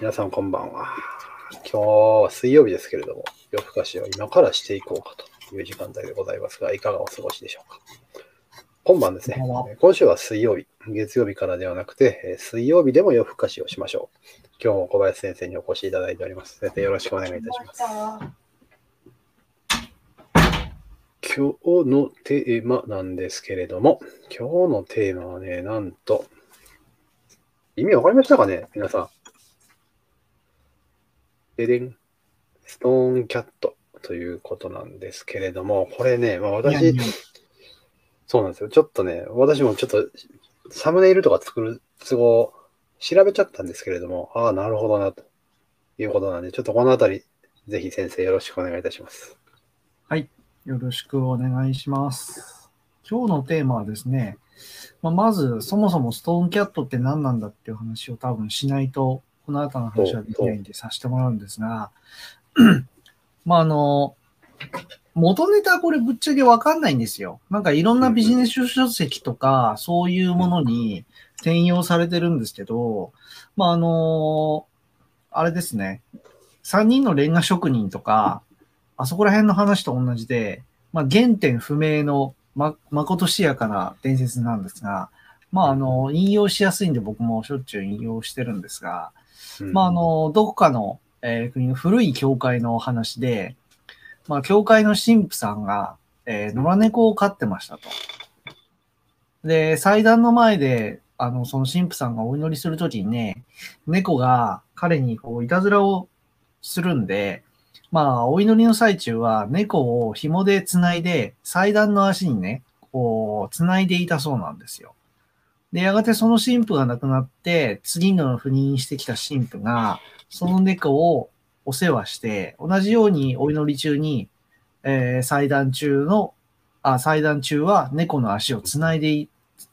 皆さんこんばんは。今日は水曜日ですけれども、夜更かしを今からしていこうかという時間帯でございますが、いかがお過ごしでしょうか。今晩ですね、今週は水曜日、月曜日からではなくて、水曜日でも夜更かしをしましょう。今日も小林先生にお越しいただいております。先生よろしくお願いいたします。今日のテーマなんですけれども、今日のテーマはね、なんと、意味わかりましたかね皆さん。ででん。ストーンキャットということなんですけれども、これね、まあ私、そうなんですよ。ちょっとね、私もちょっとサムネイルとか作る都合、調べちゃったんですけれども、ああ、なるほどな、ということなんで、ちょっとこのあたり、ぜひ先生よろしくお願いいたします。はい。よろしくお願いします。今日のテーマはですね、まあ、まず、そもそもストーンキャットって何なんだっていう話を多分しないと、この後の話はできないんでさせてもらうんですが、まあ、あの、元ネタこれぶっちゃけわかんないんですよ。なんかいろんなビジネス書籍とか、そういうものに転用されてるんですけど、まあ、あの、あれですね。3人のレンガ職人とか、あそこら辺の話と同じで、まあ、原点不明のま、まことしやかな伝説なんですが、まあ、あの、引用しやすいんで僕もしょっちゅう引用してるんですが、まあ、あの、どこかの、えー、国の古い教会の話で、まあ、教会の神父さんが、えー、野良猫を飼ってましたと。で、祭壇の前で、あの、その神父さんがお祈りするときにね、猫が彼にこう、いたずらをするんで、まあ、お祈りの最中は猫を紐で繋いで、祭壇の足にね、こう、繋いでいたそうなんですよ。で、やがてその神父が亡くなって、次の赴任してきた神父が、その猫をお世話して、同じようにお祈り中に、えー、祭壇中の、あ、祭壇中は猫の足を繋いで、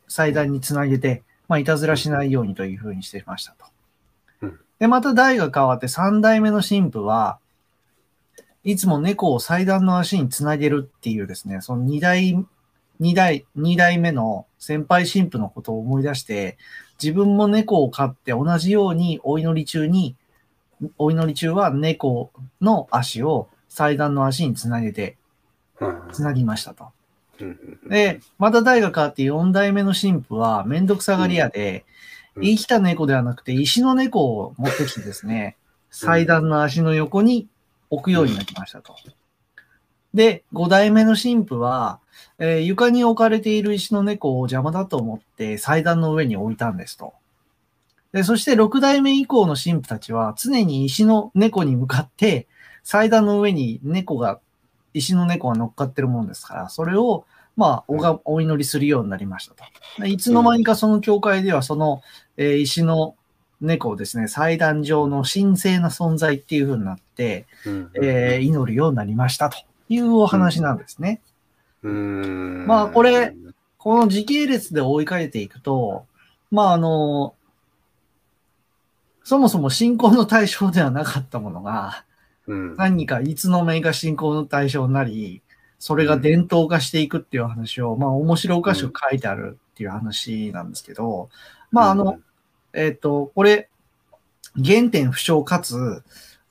祭壇に繋げて、まあ、いたずらしないようにというふうにしてましたと。で、また代が変わって3代目の神父は、いつも猫を祭壇の足につなげるっていうですね、その二代、二代、二代目の先輩神父のことを思い出して、自分も猫を飼って同じようにお祈り中に、お祈り中は猫の足を祭壇の足につなげて、つなぎましたと。で、また代が変わって4代目の神父はめんどくさがり屋で、生きた猫ではなくて石の猫を持ってきてですね、祭壇の足の横に置くようになりましたと。で、5代目の神父は、えー、床に置かれている石の猫を邪魔だと思って祭壇の上に置いたんですと。で、そして6代目以降の神父たちは常に石の猫に向かって祭壇の上に猫が、石の猫が乗っかってるもんですから、それをまあ、おがお祈りするようになりましたと。いつの間にかその教会ではその、えー、石の猫をですね、祭壇上の神聖な存在っていう風になって、うんえー、祈るようになりましたというお話なんですね。うん、まあ、これ、この時系列で追いかけていくと、まあ、あの、そもそも信仰の対象ではなかったものが、うん、何かいつの間にか信仰の対象になり、それが伝統化していくっていう話を、まあ面白おかしく書いてあるっていう話なんですけど、まああの、えっ、ー、と、これ、原点不詳かつ、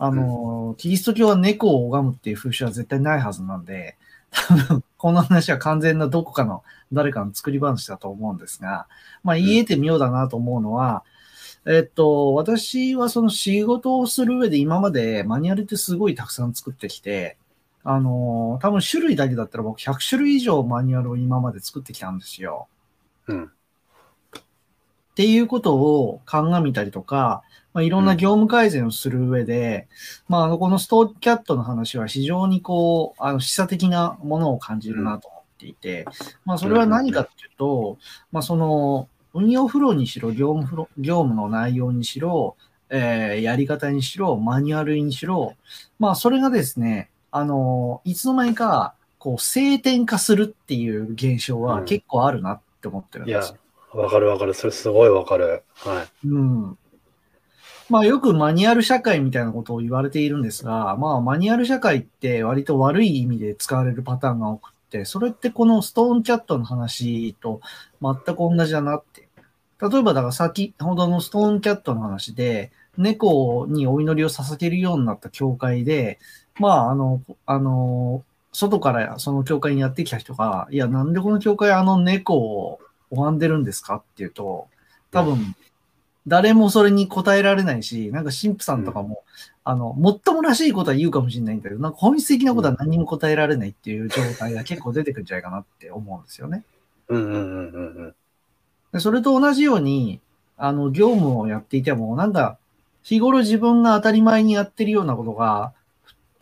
あの、キリスト教は猫を拝むっていう風習は絶対ないはずなんで、多分、この話は完全などこかの誰かの作り話だと思うんですが、まあ言えてみようだなと思うのは、えっと、私はその仕事をする上で今までマニュアルってすごいたくさん作ってきて、あの、多分種類だけだったら僕100種類以上マニュアルを今まで作ってきたんですよ。うん。っていうことを鑑みたりとか、まあ、いろんな業務改善をする上で、うん、まあ、このストーキャットの話は非常にこう、あの、示唆的なものを感じるなと思っていて、まあ、それは何かっていうと、まあ、その、運用フローにしろ、業務フロ業務の内容にしろ、えー、やり方にしろ、マニュアルにしろ、まあ、それがですね、あの、いつの間にか、こう、性転化するっていう現象は結構あるなって思ってるんですよ。うんわかるわかる。それすごいわかる。はい。うん。まあよくマニュアル社会みたいなことを言われているんですが、まあマニュアル社会って割と悪い意味で使われるパターンが多くて、それってこのストーンキャットの話と全く同じだなって。例えばだから先ほどのストーンキャットの話で、猫にお祈りを捧げるようになった教会で、まあ、あの、あの、外からその教会にやってきた人が、いや、なんでこの教会あの猫を拝んでるんですかっていうと、多分、誰もそれに答えられないし、なんか神父さんとかも、あの、もっともらしいことは言うかもしれないんだけど、なんか本質的なことは何も答えられないっていう状態が結構出てくるんじゃないかなって思うんですよね。うんうんうんうんうん。でそれと同じように、あの、業務をやっていても、なんか、日頃自分が当たり前にやってるようなことが、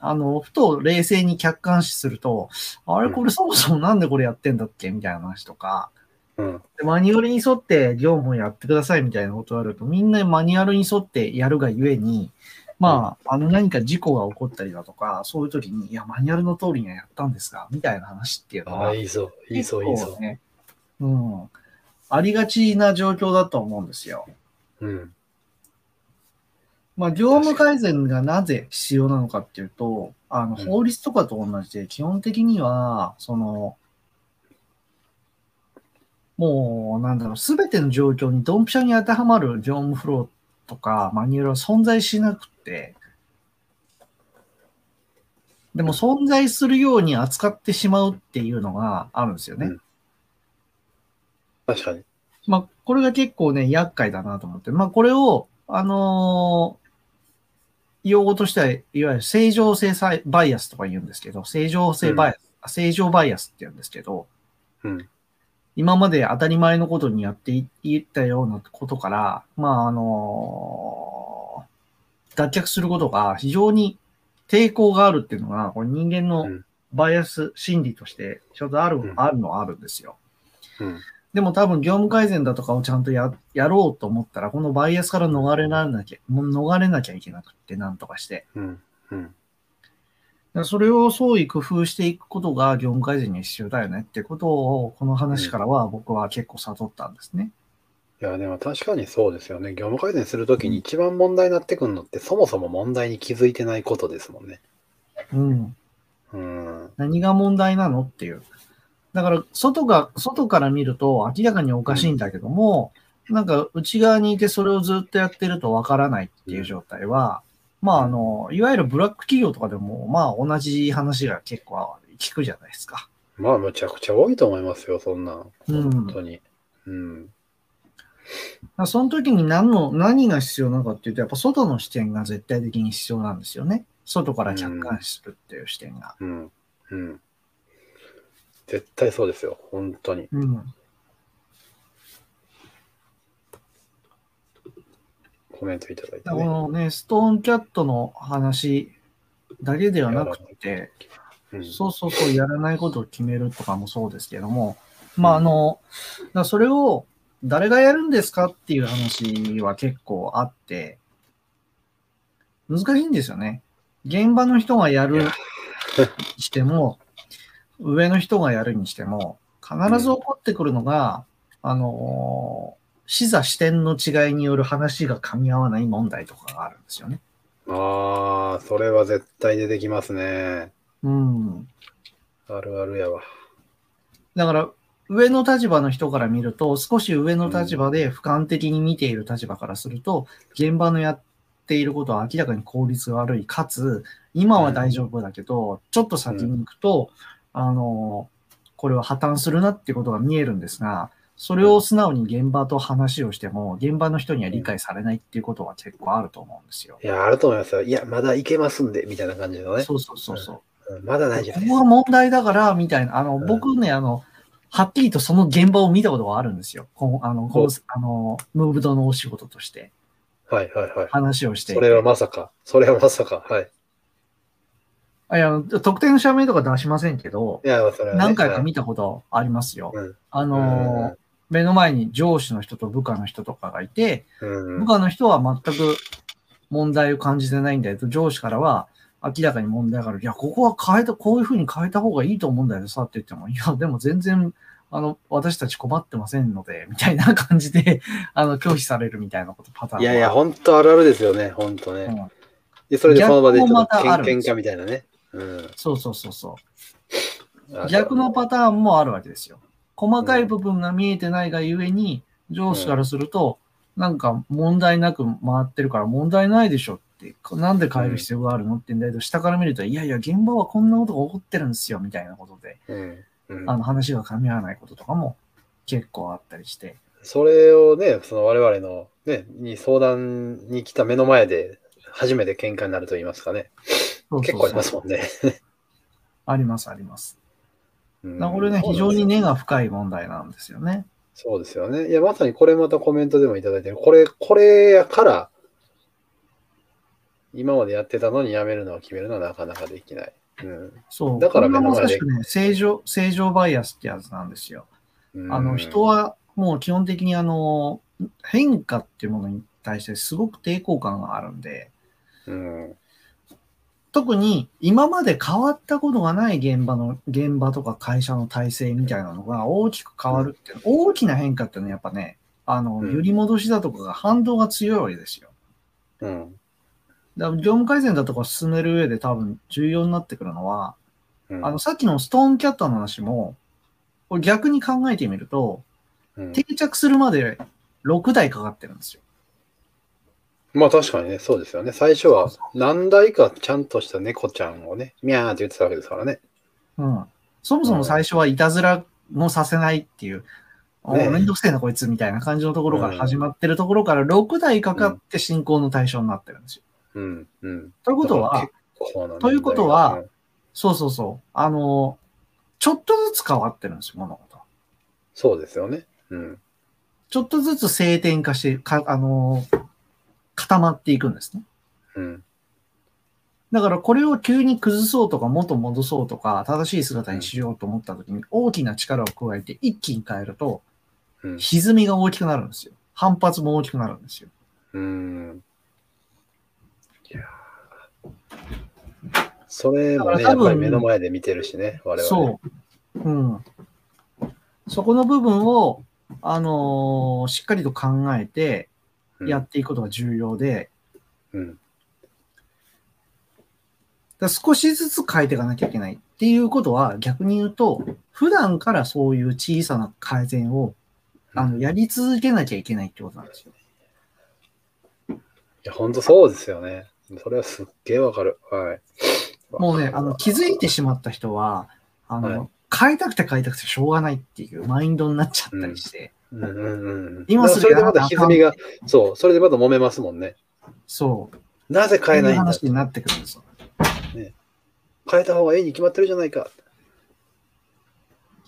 あの、ふと冷静に客観視すると、あれこれそもそもなんでこれやってんだっけ？みたいな話とか、うん。でマニュアルに沿って業務をやってくださいみたいなことがあると、みんなマニュアルに沿ってやるがゆえに、まあ、あの何か事故が起こったりだとか、そういう時に、いや、マニュアルの通りにはやったんですが、みたいな話っていうのああ、は、いいぞ、いいぞ、いいぞ。うん、ありがちな状況だと思うんですよ。うん。まあ、業務改善がなぜ必要なのかっていうと、あの、うん法律とかと同じで、基本的には、その、もう、なんだろう、すべての状況にドンピシャに当てはまる業務フローとかマニュアルは存在しなくて、でも存在するように扱ってしまうっていうのがあるんですよね。うん確かに。まあ、これが結構ね、厄介だなと思って。まあ、これを、あのー用語としては、いわゆる正常性バイアスとか言うんですけど、正常性バイアス、あ正常バイアスって言うんですけど、うん。今まで当たり前のことにやっていいったようなことから、まあ、あのー脱却することが非常に抵抗があるっていうのが、これ人間のうんバイアス心理として、ちょっとある、うんあるのはあるんですよ。うん。でも多分業務改善だとかをちゃんとややろうと思ったら、このバイアスから逃れられなきゃ、もう逃れなきゃいけなくって、なんとかして。うん。うん。それを創意工夫していくことが業務改善に必要だよねってことを、この話からは僕は結構悟ったんですね。いや、でも確かにそうですよね。業務改善するときに一番問題になってくるのって、そもそも問題に気づいてないことですもんね。うん。うん。何が問題なのっていう。だから、外が、外から見ると明らかにおかしいんだけども、なんか内側にいてそれをずっとやってるとわからないっていう状態は、まあ、あの、いわゆるブラック企業とかでも、まあ、同じ話が結構聞くじゃないですか。まあ、むちゃくちゃ多いと思いますよ、そんなん。うん本当に。うん。だからその時に何の、何が必要なのかっていうと、やっぱ外の視点が絶対的に必要なんですよね。外から客観視するっていう視点が。うん。うん。絶対そうですよ、本当に。うん。コメントいただいてだからこね。のね、ストーンキャットの話だけではなくて、うんそうそうそう、やらないことを決めるとかもそうですけども、まあ、あの、だそれを誰がやるんですかっていう話は結構あって、難しいんですよね。現場の人がやるにしても、上の人がやるにしても、必ず起こってくるのが、あの、視座視点の違いによる話が噛み合わない問題とかがあるんですよね。ああ、それは絶対出てきますね。うん。あるあるやわ。だから、上の立場の人から見ると、少し上の立場で俯瞰的に見ている立場からすると、現場のやっていることは明らかに効率が悪い。かつ、今は大丈夫だけど、ちょっと先に行くと、あの、これは破綻するなっていうことが見えるんですが、それを素直に現場と話をしても、現場の人には理解されないっていうことは結構あると思うんですよ。いや、あると思いますよ。いや、まだいけますんで、みたいな感じのね。そうそうそうそう。うんまだ大丈夫ですここ。が問題だから、みたいな。あの、うん僕ね、あの、はっきりとその現場を見たことがあるんですよ。このあの、このあの、ムーブドのお仕事としてはいはいはい。話をして。それはまさか。それはまさか。はい。あいや、特定の社名とか出しませんけど、いや、それは、ね。何回か見たことありますよ。うんあの、目の前に上司の人と部下の人とかがいて、うん。部下の人は全く問題を感じてないんだけど、上司からは明らかに問題がある。いや、ここは変えた、こういうふうに変えた方がいいと思うんだよさって言っても、いや、でも全然、あの、私たち困ってませんので、みたいな感じで、あの、拒否されるみたいなことパターンがいやいや、本当あるあるですよね。本当ね。うんで、それでその場でちょっと逆もまたあるんですよ喧嘩みたいなね。うん。そうそうそうそう。あ逆のパターンもあるわけですよ。細かい部分が見えてないがゆえに、上司からすると、なんか問題なく回ってるから問題ないでしょって、なんで変える必要があるのって言うんだけど、下から見ると、いやいや、現場はこんなことが起こってるんですよ、みたいなことで、あの話が噛み合わないこととかも結構あったりして。それをね、その我々のね、に相談に来た目の前で初めて喧嘩になると言いますかね。そうそうそう結構ありますもんね。あります、あります。これね、非常に根が深い問題なんですよね。そうですよね。いや、まさにこれまたコメントでもいただいてる。これ、これやから、今までやってたのにやめるのを決めるのはなかなかできない。うん。そう。だからこれが目の前でまさしくね、正常、正常バイアスってやつなんですよ。うんあの、人、はもう基本的にあの、変化っていうものに対してすごく抵抗感があるんで、うん。特に今まで変わったことがない現場の、現場とか会社の体制みたいなのが大きく変わるっていう、大きな変化っていうのはやっぱね、あの、うん揺り戻しだとかが反動が強いわけですよ。うん。業務改善だとか進める上で多分重要になってくるのは、うんあの、さっきのストーンキャットの話も、これ逆に考えてみると、うん定着するまで6台かかってるんですよ。まあ確かにね、そうですよね。最初は何台かちゃんとした猫ちゃんをね、ミャーって言ってたわけですからね。うん。そもそも最初はいたずらもさせないっていう、おねえめんどくせえなこいつみたいな感じのところから始まってるところから6台かかって進行の対象になってるんですよ。うん。うん。ということは、ということは、そうそうそう、あの、ちょっとずつ変わってるんですよ、物事。そうですよね。うん。ちょっとずつ静電化して、かあの、固まっていくんですね。うん。だからこれを急に崩そうとか元戻そうとか正しい姿にしようと思った時に大きな力を加えて一気に変えるとうん。歪みが大きくなるんですよ。反発も大きくなるんですよ。うん。いやーそれもね、やっぱり目の前で見てるしね、我々。そう。うん。そこの部分を、あのーしっかりと考えてうんやっていくことが重要で、うん。だ少しずつ変えていかなきゃいけないっていうことは逆に言うと、普段からそういう小さな改善をあのやり続けなきゃいけないってことなんですよ。いや、本当そうですよね。それはすっげえわかる。はい。もうね、あの気づいてしまった人は、あの、はい変えたくて変えたくてしょうがないっていうマインドになっちゃったりして、うんうんうん。今すぐそれでまそう、それでまた揉めますもんね。そう、なぜ変えないんだ話になってくるんですよ。変えた方がいいに決まってるじゃないか。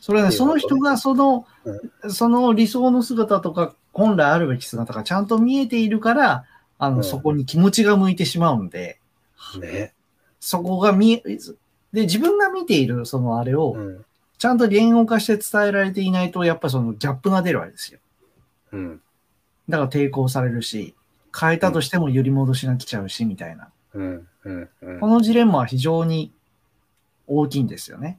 それはね、その人がその、その理想の姿とか、本来あるべき姿がちゃんと見えているから、あの、うんそこに気持ちが向いてしまうんで、ね。そこが見え、で、自分が見ているそのあれをう、ん。ちゃんと言語化して伝えられていないと、やっぱりそのギャップが出るわけですよ。うん。だから抵抗されるし、変えたとしても揺り戻しが来ちゃうし、みたいな。うん。うん。うんこのジレンマは非常に大きいんですよね。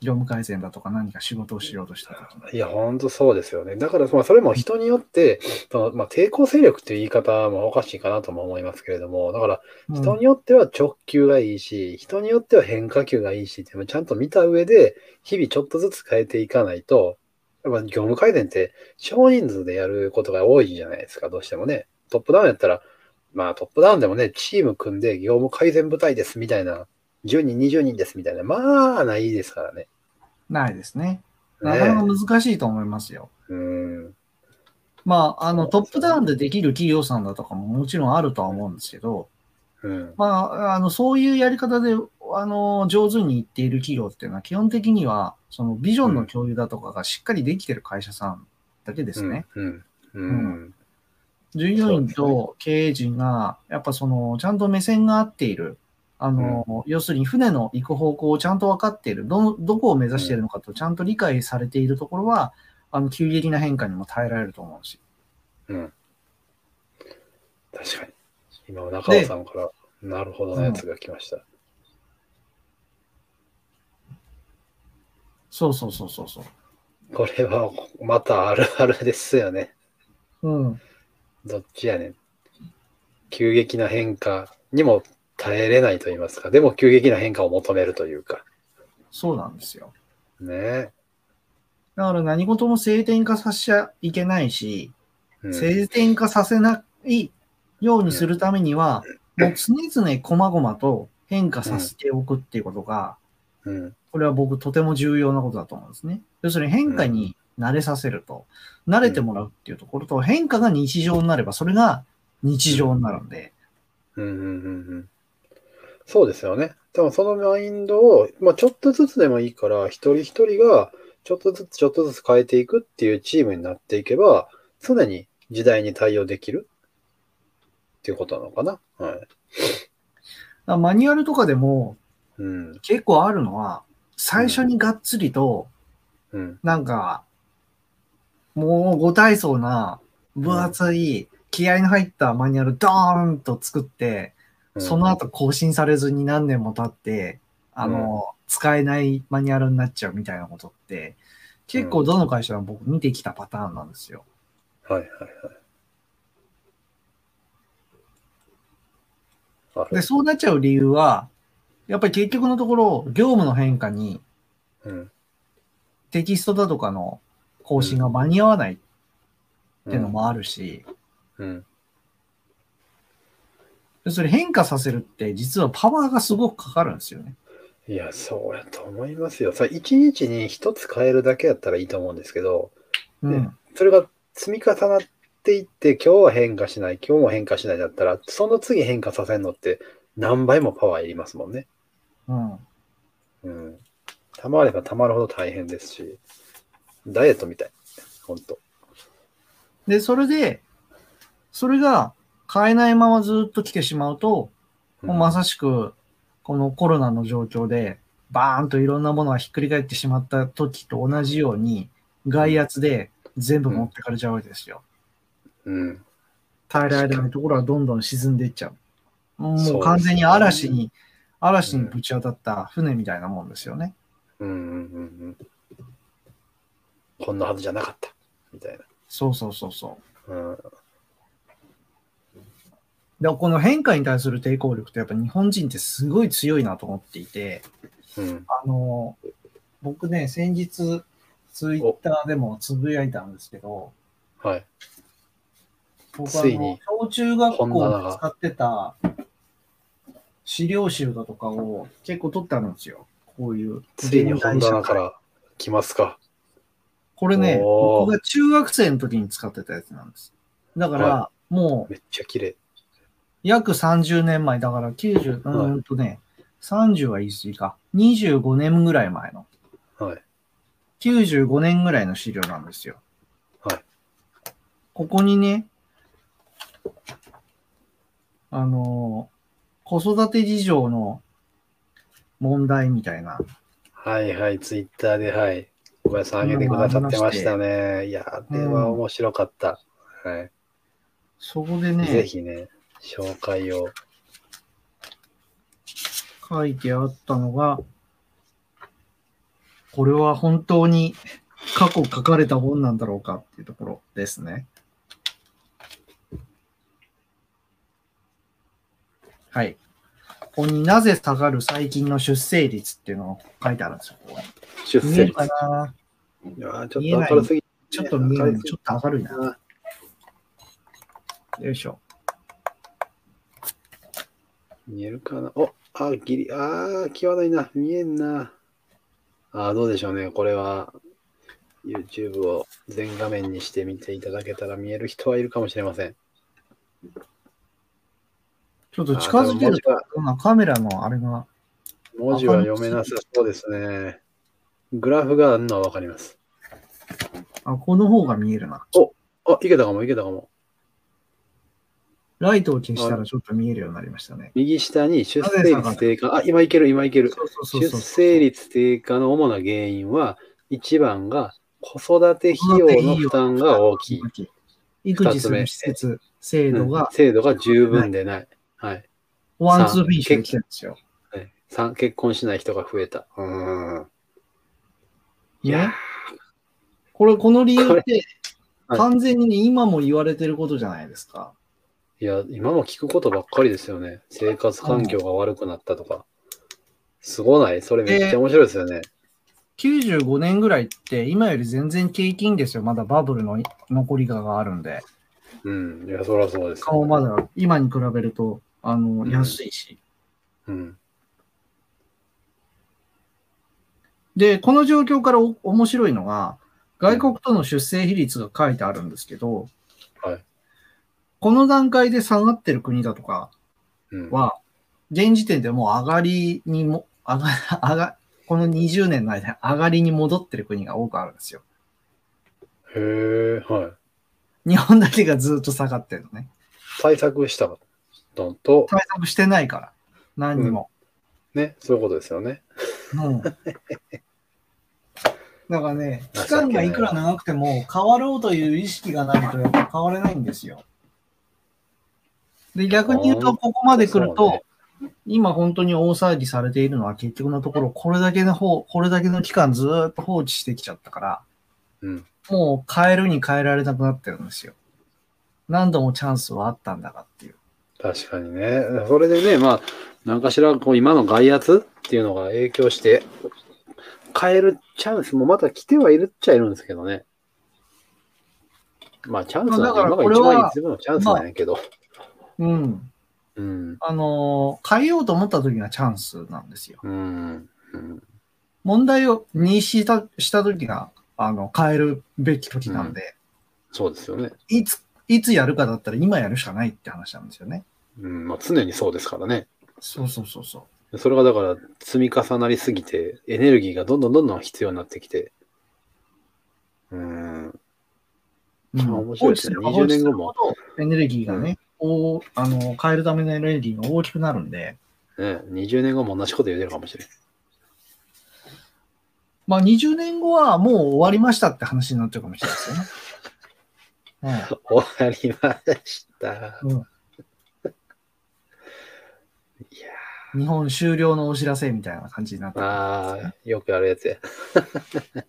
業務改善だとか何か仕事をしようとしたときに。いや、本当そうですよね。だから、まあ、それも人によって、そのまあ、抵抗勢力っていう言い方もおかしいかなとも思いますけれども、だから、うん人によっては直球がいいし、人によっては変化球がいいしっていうのをちゃんと見た上で、日々ちょっとずつ変えていかないと、やっぱ業務改善って少人数でやることが多いじゃないですか、どうしてもね。トップダウンやったら、まあトップダウンでもね、チーム組んで業務改善部隊ですみたいな、10人、20人ですみたいな、まあないですからね。ないですね。ねなかなか難しいと思いますよ。うん。まあ、あの、トップダウンでできる企業さんだとかももちろんあるとは思うんですけど、うん。まあ、あの、そういうやり方で、あの、上手にいっている企業っていうのは、基本的には、そのビジョンの共有だとかがしっかりできてる会社さんだけですね。うん。うん。従業員と経営陣が、やっぱその、ちゃんと目線が合っている。あの、要するに船の行く方向をちゃんと分かっている。ど、どこを目指しているのかとちゃんと理解されているところは、あの、急激な変化にも耐えられると思うし。うん。確かに。今、中尾さんから、なるほどなやつが来ました。そうそうそうそうそう。これは、またあるあるですよね。うん。どっちやねん。急激な変化にも耐えれないと言いますか。でも急激な変化を求めるというか。そうなんですよ。ねだから何事も晴天化させちゃいけないし、うん化させないようにするためには、もう常々細々と変化させておくっていうことが、うん。これは僕とても重要なことだと思うんですね。要するに変化に慣れさせると、慣れてもらうっていうところと、変化が日常になれば、それが日常になるんで、うんうんうんうん。そうですよね。でもそのマインドを、まあ、ちょっとずつでもいいから、一人一人がちょっとずつちょっとずつ変えていくっていうチームになっていけば、常に時代に対応できるっていうことなのかな。はい。マニュアルとかでもうん。結構あるのは、最初にがっつりと、うん。なんか、もうご体操な分厚い気合の入ったマニュアルドーンと作って、うんその後更新されずに何年も経って、あの、使えないマニュアルになっちゃうみたいなことって、結構どの会社も僕見てきたパターンなんですよ。はいはいはい。あで、る。そうなっちゃう理由は、やっぱり結局のところ、業務の変化にうん。テキストだとかの更新が間に合わないっっていうのもあるし、うん。それ変化させるって実はパワーがすごくかかるんですよね。いや、そうやと思いますよ。さ、一日に一つ変えるだけやったらいいと思うんですけど、うん。ねそれが積み重なっていって、今日は変化しない、今日も変化しないだったら、その次変化させるのって何倍もパワーいりますもんね。うん。うん。たまればたまるほど大変ですし、ダイエットみたい。ほんと。で、それで、それが変えないままずっと来てしまうと、もうまさしく、このコロナの状況で、バーンといろんなものがひっくり返ってしまった時と同じように、外圧で全部持ってかれちゃうわけですよ。うん。耐えられないところはどんどん沈んでいっちゃう。もそう完全に嵐に、嵐にぶち当たった船みたいなもんですよね。うんうんうんうん。こんなはずじゃなかった。みたいそうそうそうそう。な。うん。でこの変化に対する抵抗力ってやっぱ日本人ってすごい強いなと思っていて、うん。あの、僕ね、先日、ツイッターでもつぶやいたんですけど、はい。僕は小中学校で使ってた資料集だとかを結構取ってあるんですよ。こういう。ついに本棚から来ますか。これね、僕が中学生の時に使ってたやつなんです。だから、はもうめっちゃ綺麗。約30年前、だから90、うーんとね、30は言い過ぎか。25年ぐらい前の。はい。95年ぐらいの資料なんですよ。はい。ここにね、あのー子育て事情の問題みたいな。はいはい、ツイッターで、はい。小林さん上げてくださってましたね。いや、あれは面白かった。はい。そこでね、ぜひね、紹介を。書いてあったのが、これは本当に過去書かれた本なんだろうかっていうところですね。はい。ここになぜ下がる最近の出生率っていうのを書いてあるんですよ。ここ出世率。に見えるかな？いやちょっと明るすぎちょっと見える明るすぎちょっと明るいな。な。よいしょ。見えるかな？お、あ、ギリ、あー、際どいな。見えんな。あー、どうでしょうね。これは、YouTube を全画面にして見ていただけたら見える人はいるかもしれません。ちょっと近づけるとカメラのあれが、文字は読めなさそうですね。グラフがあるのはわかります。あ、この方が見えるな。あ、いけたかも、いけたかも。ライトを消したらちょっと見えるようになりましたね。右下に出生率低下。あ、今いける、今いける。出。生率低下の主な原因は、1番が子育て費用の負担が大きい。育児する施設、制度うんが制度が十分でない。はい。ワンツーフィニッシュできてるんですよ。結婚しない人が増えた。うーん。いやね。これ、この理由って、はい完全にね、今も言われてることじゃないですか。いや、今も聞くことばっかりですよね。生活環境が悪くなったとか。すごない？それめっちゃ面白いですよね。95年ぐらいって、今より全然景気いいんですよ。まだバブルの残りががあるんで。うん。いや、そりゃそうです。顔まだ今に比べると、あの、うん安いし。うん。で、この状況からお面白いのが、外国との出生比率が書いてあるんですけど、はい。この段階で下がってる国だとかうん。は、現時点でもう上がりにも、上が、上が、この20年の間に上がりに戻ってる国が多くあるんですよ。へえ、はい。日本だけがずっと下がってるのね。対策したのと、対策してないから。何にも。ね、そういうことですよね。うん。だからね、期間がいくら長くても変わろうという意識がないとやっぱ変われないんですよ。で、逆に言うと、ここまで来ると、今本当に大騒ぎされているのは結局のところ、これだけの方、これだけの期間ずーっと放置してきちゃったから、うん。もう変えるに変えられなくなってるんですよ。何度もチャンスはあったんだがっていう。確かにね。それでね、まあ、何かしら、こう、今の外圧っていうのが影響して、変えるチャンスもまた来てはいるっちゃいるんですけどね。まあ、チャンスまあだからなんて今がこれは一番いつでものチャンスなんやけど。うん。うん。あのー変えようと思った時がチャンスなんですよ。うん。うん。問題を認識したした時が、あの、変えるべき時なんで、そうですよね。いつ、いつやるかだったら今やるしかないって話なんですよね。うん。まあ、常にそうですからね。そうそうそうそう。それがだから積み重なりすぎて、エネルギーがどんどんどんどん必要になってきて。うん。うんあ面白いですね放置すれば放置する20年後もエネルギーがね、おあの変えるためのエネルギーが大きくなるんで、ね、20年後も同じこと言うてるかもしれん。まあ20年後はもう終わりましたって話になってるかもしれないですよね。終わりました。うんうんいや日本終了のお知らせみたいな感じになってああ、よくあるやつや。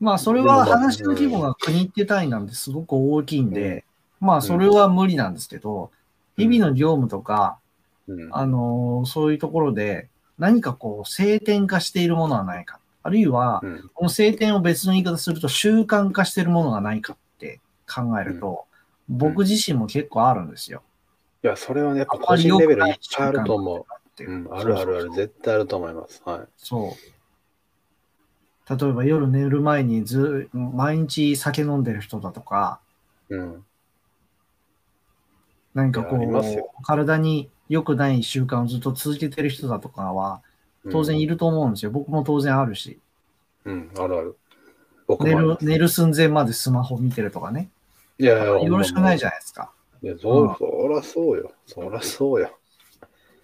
まあそれは話の規模が国って単位なんですごく大きいんで、まあそれは無理なんですけど、日々の業務とか、うん。あのーそういうところで何かこう性転化しているものはないか。あるいは、うん。この性転を別の言い方すると習慣化しているものがないかって考えると、僕自身も結構あるんですよ。いや、それはね、やっぱ個人レベルいっぱいあると思う。いううん、あるあるある、絶対あると思います。はい。そう。例えば夜寝る前にず、毎日酒飲んでる人だとか、うん。何かこう、体に良くない習慣をずっと続けてる人だとかは、当然いる。ると思うんですよ。僕も当然あるし。うん、あるある。僕寝もありま、す。る寝る寸前までスマホ見てるとかね。いやいや、よろしくないじゃゃないですか。ん。いや、そう、そらそうよ。そらそうよ。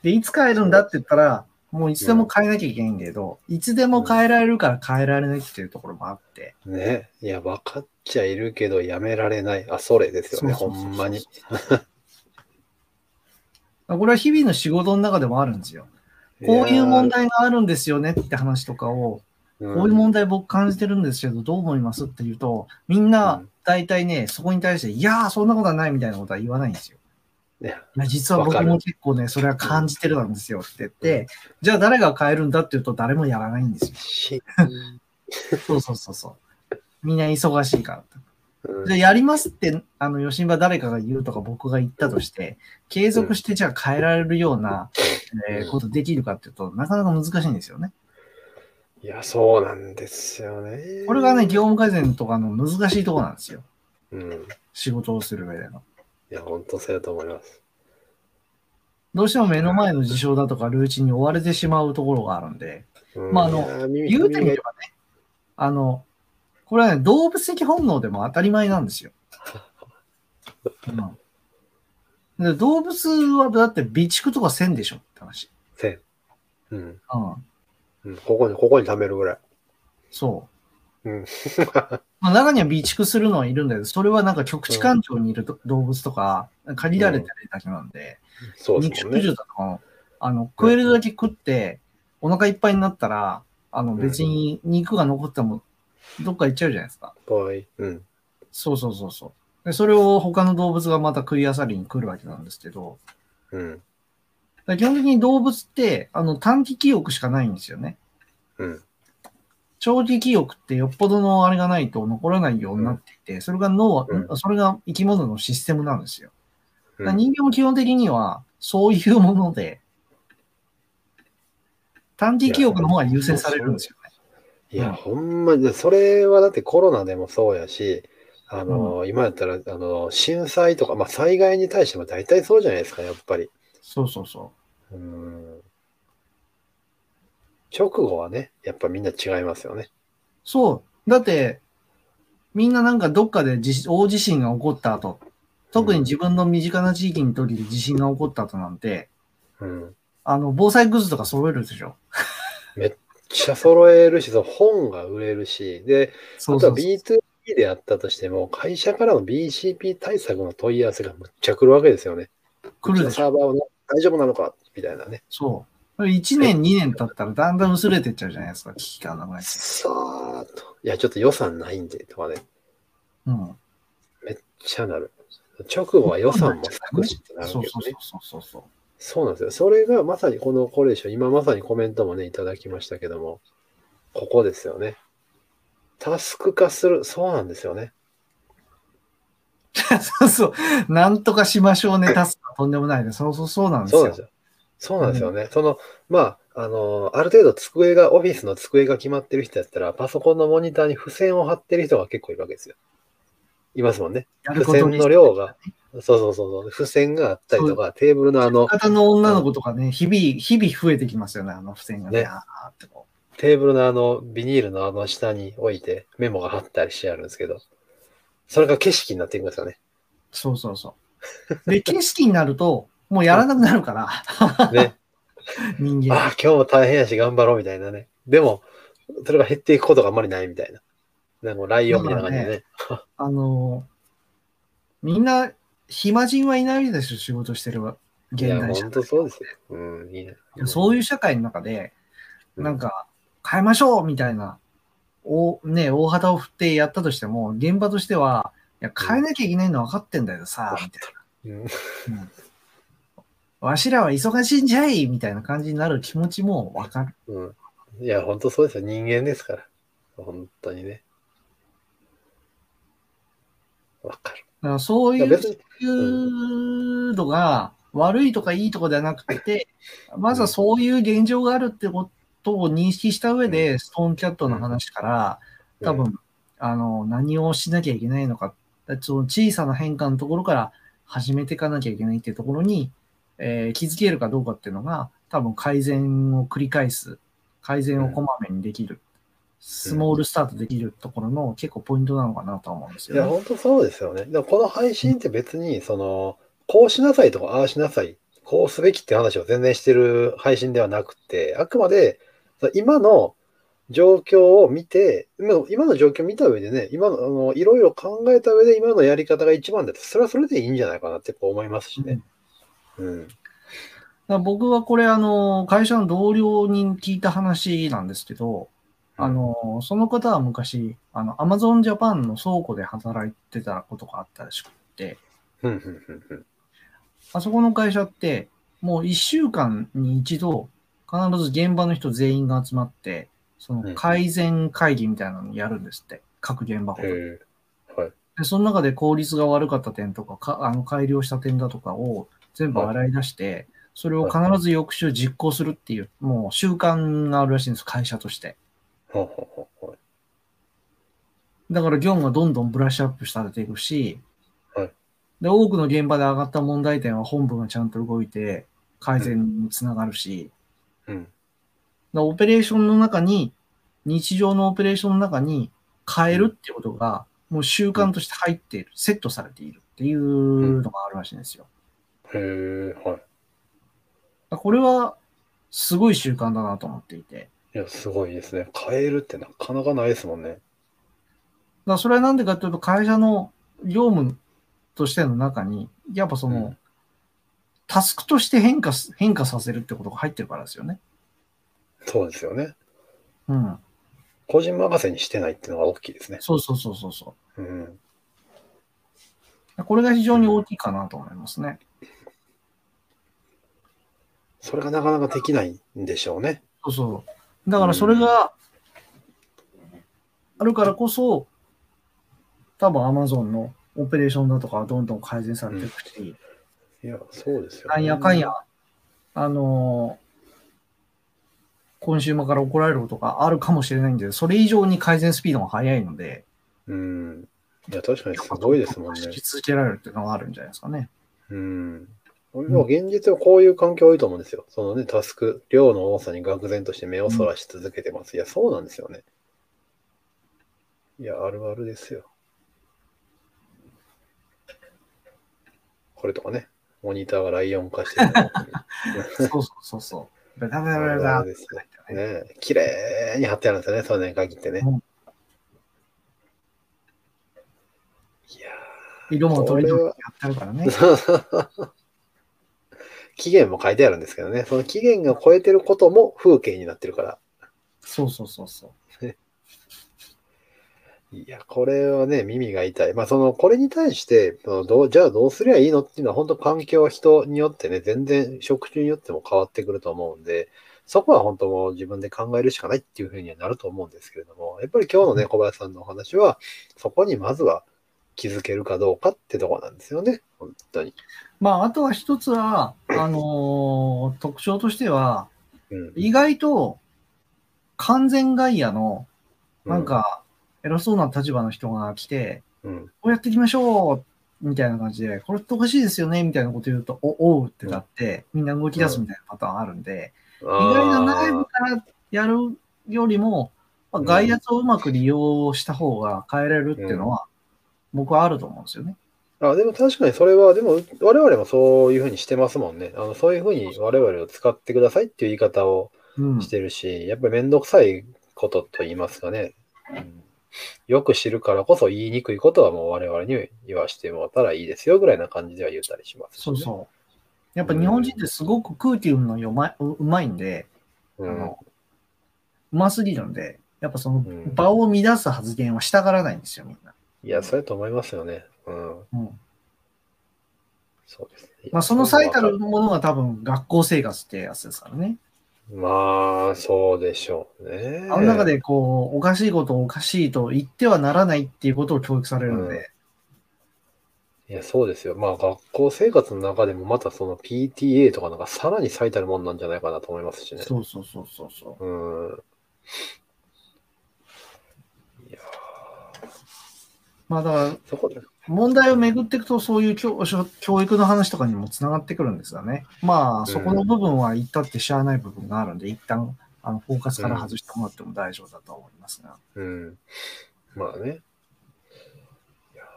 で、いつ変えるんだって言ったら、もういつでも変えなきゃいけないんだけど、いつでも変えられるから変えられないっていうところもあって。ね。いや、分かっちゃいるけど、やめられない。あ、それですよね、そうそうそうそうんほまに。これは日々の仕事の中でもあるんですよ。こういう問題があるんですよねって話とかを、題こういう問題僕感じてるんですけど、どう思いますって言うと、みんうなん大体ね、そこに対して、いやー、そんなことはないみたいなことは言わないんですよ。いや、実は僕も結構ね、それは感じてるなんですよって言って、じゃあ誰が変えるんだって言うと誰もやらないんですよ。し、そうそうそうそう。みんな忙しいから。うんじゃあやりますって、あの、吉場誰かが言うとか僕が言ったとして、継続してじゃあ変えられるような、えーことできるかっていうと、なかなか難しいんですよね。いや、そうなんですよね。これがね、業務改善とかの難しいところなんですよ。うん。い仕事をする上での。や、本当そうやと思います。どうしても目の前の事象だとかルーチンに追われてしまうところがあるんで、うんまああの言うてみればね、あの、これはね、動物的本能でも当たり前なんですよ。うん、で動物はだって備蓄とかせんでしょって話。せん。うん。うん。うん。ここに、ここに貯めるぐらい。そう。うん。まあ、中には備蓄するのはいるんだけど、それはなんか極地環境にいると動物とか、限られてるだけなんで、そう肉食ですもんね。獣だとかも、あの、食えるだけ食って、お腹いっぱいになったら、あの、別に肉が残っても、どっか行っちゃうじゃないですか。はい。うん。そうそうそうそう。でそれを他の動物がまた食いあさりに来るわけなんですけど、うん。基本的に動物って、あの、短期記憶しかないんですよね。うん。長期記憶ってよっぽどのあれがないと残らないようになっていて、それが脳は、うそれが生き物のシステムなんですよ。人間も基本的にはそういうもので、短期記憶の方が優先されるんですよね。いや、うんほんまに、それはだってコロナでもそうやし、あの、今やったら、あの、震災とか、まあ、災害に対しても大体そうじゃないですか、やっぱり。そうそうそう。うん。直後はね、やっぱみんな違いますよね。そう。だって、みんななんかどっかで地大地震が起こった後、特に自分の身近な地域にとりで地震が起こった後なんて、うん。あの、防災グッズとか揃えるでしょ。めっちゃ揃えるし、その本が売れるし、で、あとはそうそうそう。B2B であったとしても、会社からの BCP 対策の問い合わせがむっちゃ来るわけですよね。来るでしょ。サーバーは大丈夫なのか？みたいなね。そう。1年、2年経ったらだんだん薄れてっちゃうじゃないですか、危機感がない。さーっと。いや、ちょっと予算ないんで、とかね。うん。めっちゃなる。直後は予算も少しってなるけどそうそうね。そうそうそう。そうなんですよ。それがまさにこのこれでしょ。今まさにコメントもね、いただきましたけども、ここですよね。タスク化する。そうなんですよね。そうそう。なんとかしましょうね、タスクはとんでもないで。そうそうそうなんですよ。そうなんですよ。そうなんですよね。その、まあ、あの、ある程度机が、オフィスの机が決まってる人やったら、パソコンのモニターに付箋を貼ってる人が結構いるわけですよ。いますもんね。付箋の量が、そうそうそうそう、付箋があったりとか、テーブルのあの、方の女の子とかね、日々、日々増えてきますよね、あの付箋がね。ねテーブルのあの、ビニールのあの下に置いてメモが貼ったりしてあるんですけど、それが景色になっていくんですよね。うそうそうそう。で、景色になると、もうやらなくなるから、ね。人間。ああ、今日も大変やし頑張ろうみたいなね。でも、それが減っていくことがあんまりないみたいな。でもライオンみたいな感じでね。あの、みんな、暇人はいないですよ、仕事してるわ現代社会本当そうですよ。うん、いいね。そういう社会の中で、うんなんか、変えましょうみたいな、おね、大旗を振ってやったとしても、現場としては、いや、変えなきゃいけないの分かってんだよさ、みたいうんな。うんわしらは忙しいんじゃいみたいな感じになる気持ちも分かる。うん。いや、本当そうですよ。人間ですから。本当にね。わかる。らそういういうのが悪いとかいいとかではなくて、まずはそういう現状があるってことを認識した上で、ストーンキャットの話から、多分、あの、何をしなきゃいけないのか、その小さな変化のところから始めていかなきゃいけないっていうところに、えー気づけるかどうかっていうのが、多分改善を繰り返す、改善をこまめにできる、スモールスタートできるところの結構ポイントなのかなとは思うんですいや、よ、ね。本当そうですよね。でもこの配信って別に、その、こうしなさいとか、ああしなさい、こうすべきって話を全然してる配信ではなくて、あくまで、今の状況を見て、今の状況を見た上でね、今の、あの、いろいろ考えた上で今のやり方が一番だと、それはそれでいいんじゃないかなって思いますしね。うん。だから僕はこれ、あの、会社の同僚に聞いた話なんですけど、あの、その方は昔、あの、アマゾンジャパンの倉庫で働いてたことがあったらしくって。あそこの会社って、もう一週間に一度、必ず現場の人全員が集まって、その改善会議みたいなのをやるんですって、各現場ごとにへえ。はい。で、その中で効率が悪かった点とか、かあの改良した点だとかを全部洗い出して、それを必ず翌週実行するっていう、もう習慣があるらしいんです、会社として。ほうほうほうほう。だから業務がどんどんブラッシュアップされていくし、はいで、多くの現場で上がった問題点は本部がちゃんと動いて改善につながるし、うん。だオペレーションの中に、日常のオペレーションの中に変えるっていうことが、もう習慣として入っている、セットされているっていうのがあるらしいんですよ。へえ、はい。これはすごい習慣だなと思っていて。いや、すごいですね。変えるってなかなかないですもんね。だそれはなんでかというと、会社の業務としての中に、やっぱその、うんタスクとして変化す、変化させるってことが入ってるからですよね。そうですよね。うん。個人任せにしてないっていうのが大きいですね。そうそうそうそうそうん。う。これが非常に大きいかなと思いますね。それがなかなかできないんでしょうね。そうそう。だからそれが、あるからこそ、多分 Amazon のオペレーションだとかはどんどん改善されていくし、いや、そうですよ、なんやかんや、あのーコンシューマーから怒られることがあるかもしれないんで、それ以上に改善スピードが速いので、うん。いや、確かにすごいですもんね。引き続けられるっていうのがあるんじゃないですかね。うん。でも現実はこういう環境多いと思うんですよ。そのね、タスク、量の多さに愕然として目をそらし続けてます。いや、そうなんですよね。いや、あるあるですよ。これとかね、モニターがライオン化してるの そうそうそうそう。ベタベタベタね。綺麗に貼ってあるんですよね、それに限ってね。うんいや色もとりどりやってあるからね。ー期限も書いてあるんですけどね、その期限が超えてることも風景になってるから。そうそうそうそう。いや、これはね、耳が痛い。まあ、その、これに対して、どうじゃあどうすりゃいいのっていうのは、本当環境は人によってね、全然職種によっても変わってくると思うんで、そこは本当もう自分で考えるしかないっていうふうにはなると思うんですけれども、やっぱり今日のね、小林さんのお話は、そこにまずは気づけるかどうかってとこなんですよね、本当に。まあ、あとは一つは、あのー特徴としては、うん。意外と完全外野の、なんか、偉そうな立場の人が来て、うん、こうやっていきましょうみたいな感じで、これっておかしいですよねみたいなこと言うと、お、おうってなって、みんな動き出すみたいなパターンあるんで、意意外な内部からやるよりも、まあ、外圧をうまく利用した方が変えられるっていうのは、僕はあると思うんですよね。あ、でも確かにそれは、でも我々もそういうふうにしてますもんね。あのそういうふうに我々を使ってくださいっていう言い方をうんし。てるし、やっぱりめんどくさいことと言いますかね。うんよく知るからこそ言いにくいことはもう我々に言わしてもらったらいいですよぐらいな感じでは言ったりしますしね、そうそう。やっぱ日本人ってすごく空気読むのうまいううまいんで、うん。あの、うますぎるんで、やっぱそのん場を乱す発言はしたがらないんですよ、みんな。いや、そうやと思いますよね。うん。うん。そうですね。まあ、その最たるものが多分学校生活ってやつですからね。まあ、そうでしょうね。あの中でこう、おかしいことをおかしいと言ってはならないっていうことを教育されるので、いや、そうですよ。まあ、学校生活の中でもまたその PTA とかなんかさらに最たるもんなんじゃないかなと思いますしね。そうそうそうそうそう。うん。いやまあだから、ーそこで、問題をめぐっていくと、そういう教教育の話とかにもつながってくるんですよね。まあ、そこの部分は言ったってしゃあない部分があるんで、一旦、あの、フォーカスから外してもらっても大丈夫だと思いますが。うん。まあね。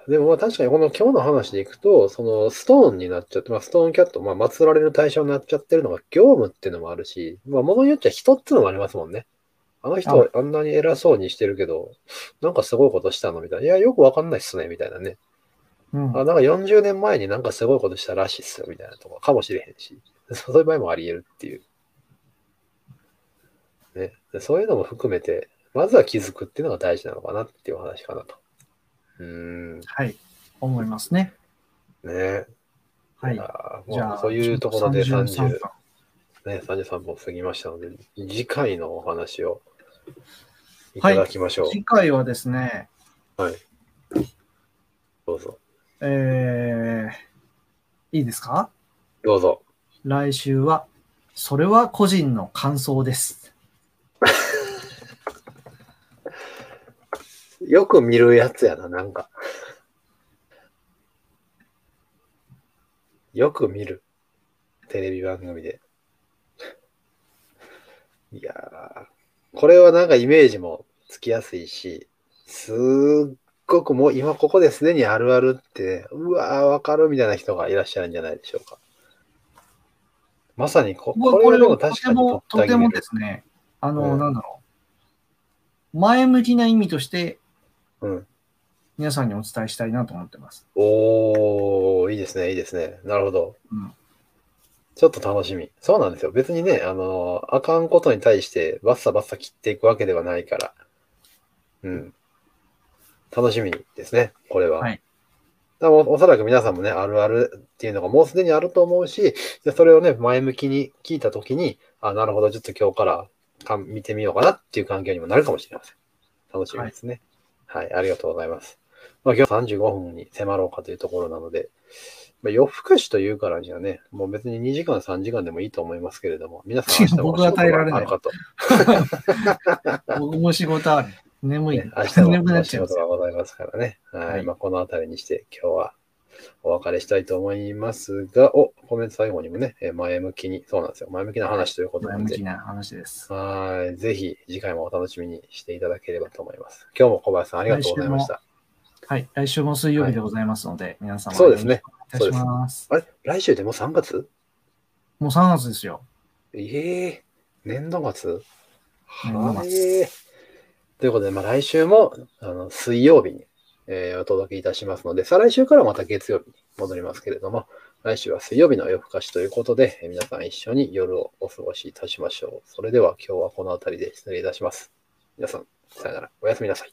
でもまあ確かにこの今日の話でいくと、そのストーンになっちゃって、まあストーンキャット、まあ祀られる対象になっちゃってるのが業務っていうのもあるし、まあ物によっちゃ人っていうのもありますもんね。あの人あんなに偉そうにしてるけど、なんかすごいことしたのみたいな。いや、よくわかんないっすね、みたいなね。うん。あ、なんか40年前になんかすごいことしたらしいっすよ、みたいなとこかもしれへんし。そういう場合もあり得るっていう。ね。でそういうのも含めて、まずは気づくっていうのが大事なのかなっていうお話かなと。うーん。はい。思いますね。ね。はい。じゃあ、そういうところで33 30、分ね、33本過ぎましたので、次回のお話をいただきましょう。次回はですね、はい。どうぞ。えー、いいですか？どうぞ。来週は、それは個人の感想です。よく見るやつやな、なんか。よく見る。テレビ番組で。いやー、これはなんかイメージもつきやすいし、すっごくもう今ここですでにあるあるって、うわー、わかるみたいな人がいらっしゃるんじゃないでしょうか。まさにこ、ここれはでもと確かにとてもですね、あの、うんなんだろう。前向きな意味として、うん。皆さんにお伝えしたいなと思ってます。おー、いいですね、いいですね。なるほど。うんちょっと楽しみ。そうなんですよ。別にね、あの、あかんことに対してバッサバッサ切っていくわけではないから。うん。楽しみですね、これは。はいおおそらく皆さんもね、あるあるっていうのがもうすでにあると思うし、でそれをね、前向きに聞いたときに、あ、なるほど、ちょっと今日からか見てみようかなっていう環境にもなるかもしれません。楽しみですね。はい、ありがとうございます。まあ、今日35分に迫ろうかというところなので、まあ、夜更かしというからにはね、もう別に2時間、3時間でもいいと思いますけれども、皆さん明日も 僕は耐えられないかと。僕も仕事ある。眠い。ね、明日も眠くなお仕っちゃいますよ。事がございますからね。はい。はいまあ、このあたりにして今日はお別れしたいと思いますが、お、コメント最後にもね、えー前向きに、そうなんですよ。前向きな話ということなんで前向き、な話です。はい。ぜひ次回もお楽しみにしていただければと思います。今日も小林さんありがとうございました。はい。来週も水曜日でございますので、皆様そうですね。お願いします。あれ？来週でもう3月？もう3月ですよ。ええ年度末？年度末はい。ということで、まあ、来週もあの水曜日に、えーお届けいたしますので、再来週からまた月曜日に戻りますけれども、来週は水曜日の夜更かしということで、えー皆さん一緒に夜をお過ごしいたしましょう。それでは今日はこの辺りで失礼いたします。皆さん、さよなら。おやすみなさい。